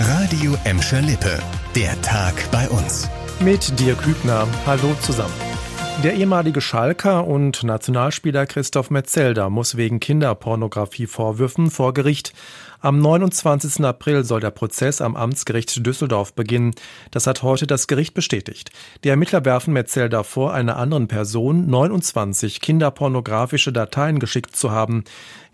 Radio Emscher Lippe. Der Tag bei uns. Mit dir Kübner. Hallo zusammen. Der ehemalige Schalker und Nationalspieler Christoph Metzelder muss wegen Kinderpornografie-Vorwürfen vor Gericht. Am 29. April soll der Prozess am Amtsgericht Düsseldorf beginnen. Das hat heute das Gericht bestätigt. Die Ermittler werfen Metzelder vor, einer anderen Person 29 kinderpornografische Dateien geschickt zu haben.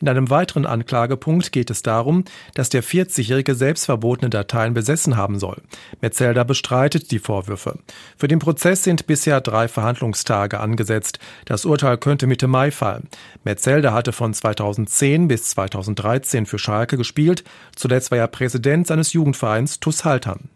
In einem weiteren Anklagepunkt geht es darum, dass der 40-Jährige selbst verbotene Dateien besessen haben soll. Metzelder bestreitet die Vorwürfe. Für den Prozess sind bisher drei Verhandlungstage angesetzt. Das Urteil könnte Mitte Mai fallen. Metzelder hatte von 2010 bis 2013 für Schalke gespielt. Zuletzt war er Präsident seines Jugendvereins TuS Haltern.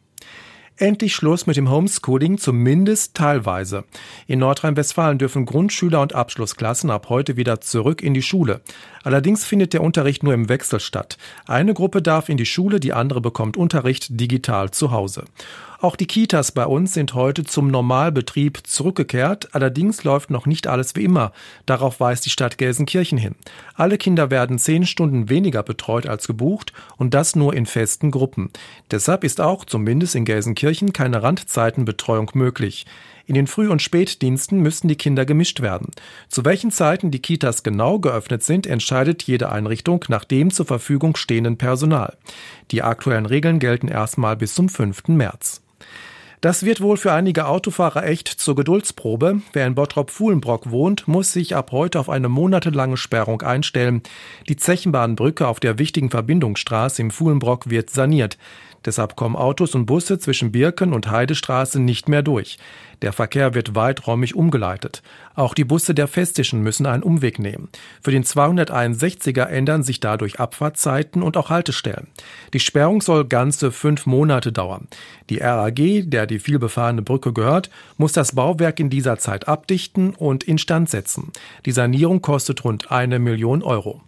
Endlich Schluss mit dem Homeschooling, zumindest teilweise. In Nordrhein-Westfalen dürfen Grundschüler und Abschlussklassen ab heute wieder zurück in die Schule. Allerdings findet der Unterricht nur im Wechsel statt. Eine Gruppe darf in die Schule, die andere bekommt Unterricht digital zu Hause. Auch die Kitas bei uns sind heute zum Normalbetrieb zurückgekehrt. Allerdings läuft noch nicht alles wie immer. Darauf weist die Stadt Gelsenkirchen hin. Alle Kinder werden zehn Stunden weniger betreut als gebucht und das nur in festen Gruppen. Deshalb ist auch, zumindest in Gelsenkirchen, keine Randzeitenbetreuung möglich. In den Früh- und Spätdiensten müssen die Kinder gemischt werden. Zu welchen Zeiten die Kitas genau geöffnet sind, entscheidet jede Einrichtung nach dem zur Verfügung stehenden Personal. Die aktuellen Regeln gelten erstmal bis zum 5. März. Das wird wohl für einige Autofahrer echt zur Geduldsprobe. Wer in Bottrop-Fuhlenbrock wohnt, muss sich ab heute auf eine monatelange Sperrung einstellen. Die Zechenbahnbrücke auf der wichtigen Verbindungsstraße im Fuhlenbrock wird saniert. Deshalb kommen Autos und Busse zwischen Birken und Heidestraße nicht mehr durch. Der Verkehr wird weiträumig umgeleitet. Auch die Busse der Festischen müssen einen Umweg nehmen. Für den 261er ändern sich dadurch Abfahrtzeiten und auch Haltestellen. Die Sperrung soll ganze fünf Monate dauern. Die RAG, der die vielbefahrene Brücke gehört, muss das Bauwerk in dieser Zeit abdichten und instand setzen. Die Sanierung kostet rund eine Million Euro.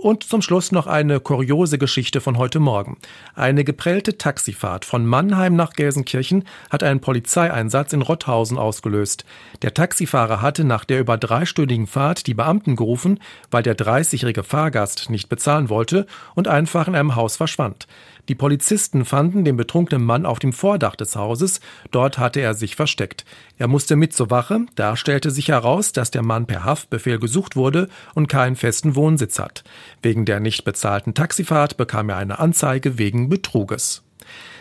Und zum Schluss noch eine kuriose Geschichte von heute Morgen. Eine geprellte Taxifahrt von Mannheim nach Gelsenkirchen hat einen Polizeieinsatz in Rotthausen ausgelöst. Der Taxifahrer hatte nach der über dreistündigen Fahrt die Beamten gerufen, weil der 30-jährige Fahrgast nicht bezahlen wollte und einfach in einem Haus verschwand. Die Polizisten fanden den betrunkenen Mann auf dem Vordach des Hauses. Dort hatte er sich versteckt. Er musste mit zur Wache. Da stellte sich heraus, dass der Mann per Haftbefehl gesucht wurde und keinen festen Wohnsitz hat. Wegen der nicht bezahlten Taxifahrt bekam er eine Anzeige wegen Betruges.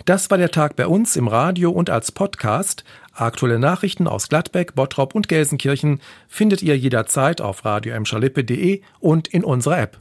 Das war der Tag bei uns im Radio und als Podcast. Aktuelle Nachrichten aus Gladbeck, Bottrop und Gelsenkirchen findet ihr jederzeit auf radio und in unserer App.